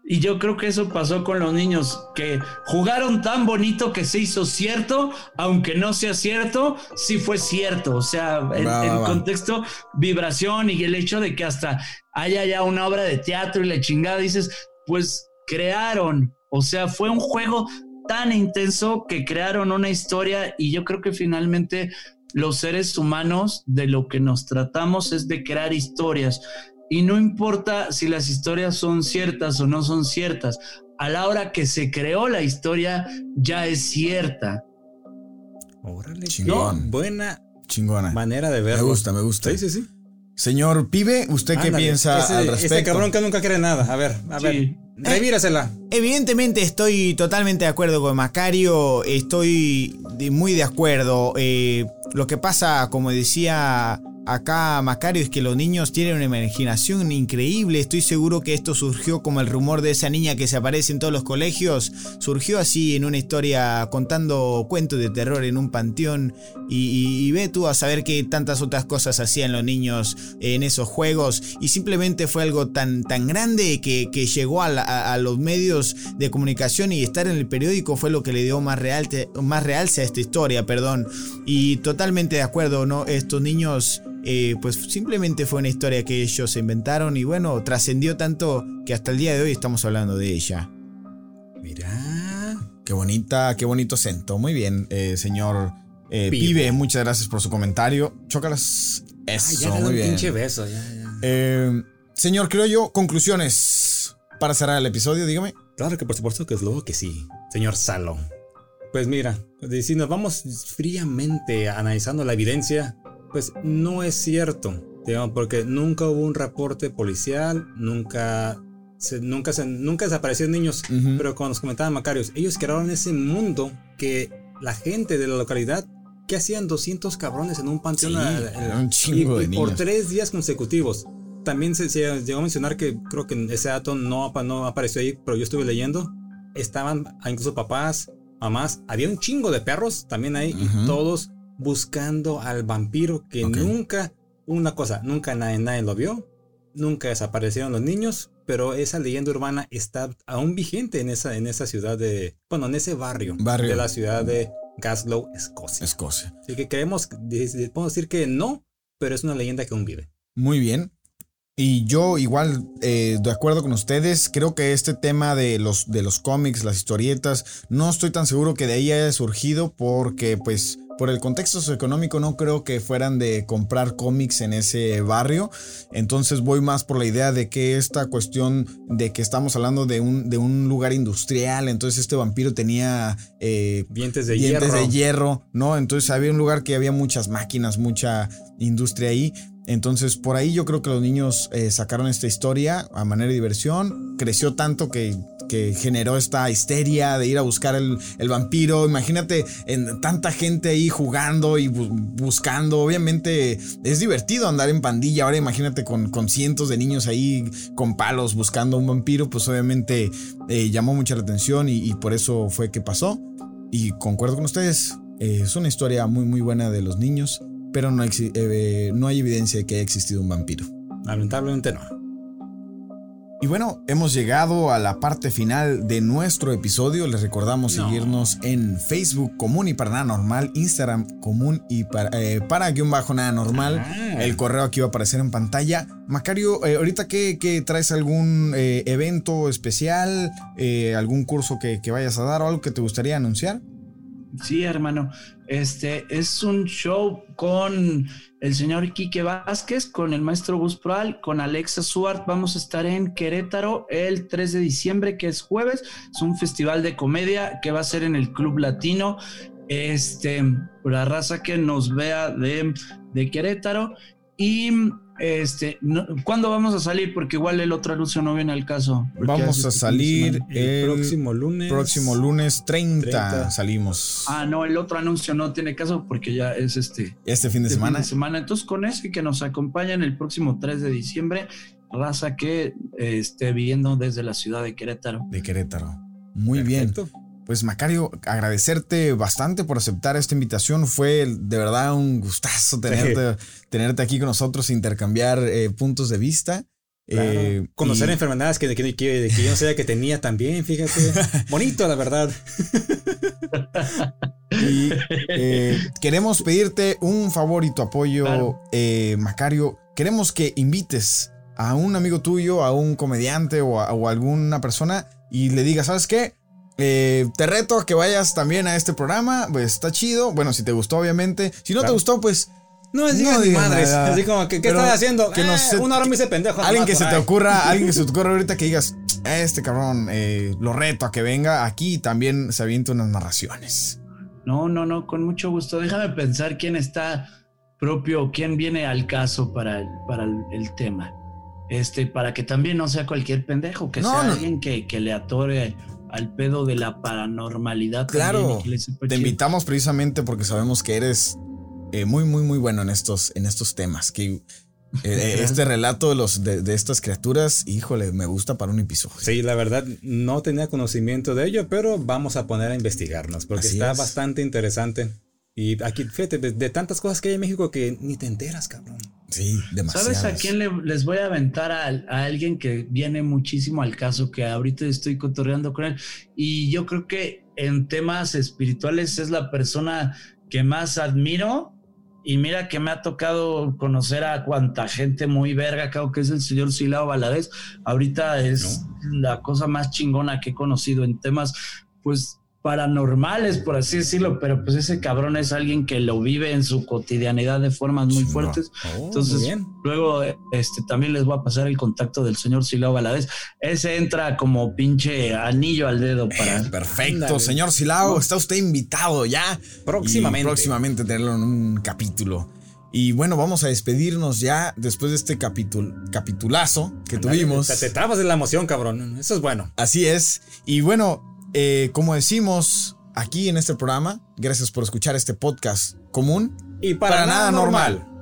Y yo creo que eso pasó con los niños, que jugaron tan bonito que se hizo cierto, aunque no sea cierto, sí fue cierto. O sea, el, Va, va, el va. contexto, vibración y el hecho de que hasta haya ya una obra de teatro y la chingada, dices, pues crearon. O sea, fue un juego tan intenso que crearon una historia y yo creo que finalmente los seres humanos de lo que nos tratamos es de crear historias. Y no importa si las historias son ciertas o no son ciertas, a la hora que se creó la historia ya es cierta. Órale. Chingón. qué Buena Chingona. manera de Me verlo. gusta, me gusta. Sí, sí, sí. Señor Pibe, ¿usted qué piensa ese- al respecto? Este cabrón que nunca cree nada. A ver, a Sí. ver. Revírasela. Evidentemente estoy totalmente de acuerdo con Macario, estoy de- muy de acuerdo. Eh, lo que pasa, como decía acá Macario, es que los niños tienen una imaginación increíble. Estoy seguro que esto surgió como el rumor de esa niña que se aparece en todos los colegios. Surgió así en una historia contando cuentos de terror en un panteón. Y, ve tú a saber que tantas otras cosas hacían los niños en esos juegos. Y simplemente fue algo tan, tan grande que, que llegó a los medios de comunicación y estar en el periódico fue lo que le dio más, real, más realce a esta historia, perdón. Y totalmente de acuerdo, ¿no? Estos niños, eh, pues simplemente fue una historia que ellos se inventaron y bueno, trascendió tanto que hasta el día de hoy estamos hablando de ella. Mira. Qué bonita, qué bonito acento. Muy bien, eh, señor eh, Pibe. Pibe. muchas gracias por su comentario. Chócalas. Eso, Ay, ya muy un bien. pinche beso. Ya, ya. Eh, señor, creo yo, conclusiones para cerrar el episodio, dígame. Claro que por supuesto que es luego que sí, señor Salo. Pues mira, si nos vamos fríamente analizando la evidencia, pues no es cierto, digamos, porque nunca hubo un reporte policial, nunca se, nunca se, nunca desaparecieron niños, pero como nos comentaba Macarios, ellos crearon ese mundo que la gente de la localidad que hacían 200 cabrones en un panteón Sí, a- era un chingo y- de y por tres días consecutivos. También se, se llegó a mencionar que creo que ese dato no, apa- no apareció ahí, pero yo estuve leyendo. Estaban incluso papás, mamás, había un chingo de perros también ahí y todos buscando al vampiro que nunca, una cosa, nunca nadie, nadie lo vio, nunca desaparecieron los niños, pero esa leyenda urbana está aún vigente en esa, en esa ciudad de, bueno, en ese barrio, Barrio. de la ciudad de Glasgow, Escocia. Escocia. Así que creemos, de- podemos decir que no, pero es una leyenda que aún vive. Muy bien. Y yo igual, eh, de acuerdo con ustedes, creo que este tema de los, de los cómics, las historietas, no estoy tan seguro que de ahí haya surgido porque pues por el contexto socioeconómico no creo que fueran de comprar cómics en ese barrio. Entonces voy más por la idea de que esta cuestión de que estamos hablando de un, de un lugar industrial, entonces este vampiro tenía... eh, Dientes de dientes hierro. de hierro, ¿no? Entonces había un lugar que había muchas máquinas, mucha industria ahí. Entonces por ahí yo creo que los niños eh, sacaron esta historia a manera de diversión. Creció tanto que, que generó esta histeria de ir a buscar el, el vampiro. Imagínate en tanta gente ahí jugando y bu- buscando. Obviamente es divertido andar en pandilla. Ahora imagínate con, con cientos de niños ahí con palos buscando un vampiro. Pues obviamente eh, llamó mucha la atención y, por eso fue que pasó. Y concuerdo con ustedes, es una historia muy muy buena de los niños, pero no, exi- eh, no hay evidencia de que haya existido un vampiro. Lamentablemente no. Y bueno, hemos llegado a la parte final de nuestro episodio. Les recordamos seguirnos en Facebook Común y para nada normal, Instagram Común y para, eh, para guion bajo nada normal. Ah. El correo aquí va a aparecer en pantalla. Macario, eh, ahorita que, traes algún eh, evento especial, eh, algún curso que, que vayas a dar o algo que te gustaría anunciar. Sí, hermano. Este es un show con el señor Quique Vázquez, con el maestro Gus Proal, con Alexa Suart. Vamos a estar en Querétaro el 3 de diciembre, que es jueves. Es un festival de comedia que va a ser en el Club Latino. Este, la raza que nos vea de, de Querétaro. Y este, ¿cuándo vamos a salir? Porque igual el otro anuncio no viene al caso. Vamos a salir el, próximo lunes. Próximo lunes 30, salimos. Ah, no, el otro anuncio no tiene caso porque ya es este. Este fin de este semana. Fin de semana. Entonces, con ese que nos acompañan el próximo 3 de diciembre, raza que eh, esté viendo desde la ciudad de Querétaro. De Querétaro. Muy bien. Pues Macario, agradecerte bastante por aceptar esta invitación. Fue de verdad un gustazo tenerte, tenerte aquí con nosotros, intercambiar eh, puntos de vista. Eh, Conocer enfermedades que, que, que, yo no sabía que tenía también, fíjate. Bonito, la verdad. y eh, queremos pedirte un favor y tu apoyo, Macario. Queremos que invites a un amigo tuyo, a un comediante o a, o a alguna persona y le digas, ¿sabes qué? Eh, te reto a que vayas también a este programa. Pues está chido. Bueno, si te gustó, obviamente. Si no te gustó, pues. No es no madres. Así como, ¿qué, estás haciendo? Que no eh, una hora me hice pendejo. Alguien que se te ocurra, alguien que se te ocurra ahorita que digas, este cabrón, eh, lo reto a que venga aquí también se avienta unas narraciones. No, no, no, con mucho gusto. Déjame pensar quién está propio, quién viene al caso para el, para el, tema. Este, para que también no sea cualquier pendejo, que sea alguien que, que le atore al pedo de la paranormalidad. Claro, te invitamos precisamente porque sabemos que eres eh, muy, muy, muy bueno en estos, en estos temas. Que eh, eh, este relato de, los, de, estas criaturas, híjole, me gusta para un episodio. Sí, la verdad no tenía conocimiento de ello, pero vamos a poner a investigarnos porque está bastante interesante. Y aquí, fíjate, de, tantas cosas que hay en México que ni te enteras, cabrón. Sí, demasiado. ¿Sabes a quién les voy a aventar a, alguien que viene muchísimo al caso, que ahorita estoy cotorreando con él? Y yo creo que en temas espirituales es la persona que más admiro. Y mira que me ha tocado conocer a cuanta gente muy verga, creo que es el señor Silao Valadez. Ahorita es la cosa más chingona que he conocido en temas, pues paranormales, por así decirlo, pero pues ese cabrón es alguien que lo vive en su cotidianidad de formas muy fuertes. Oh, Entonces, luego este también les voy a pasar el contacto del señor Silao Valadez. Ese entra como pinche anillo al dedo para. perfecto, señor Silao, está usted invitado ya. Próximamente. próximamente tenerlo en un capítulo. Y bueno, vamos a despedirnos ya después de este capitulazo que tuvimos. Te, te trabas de la emoción, cabrón. Eso es bueno. Así es. Y bueno, eh, como decimos aquí en este programa, gracias por escuchar este podcast común y para, nada, normal.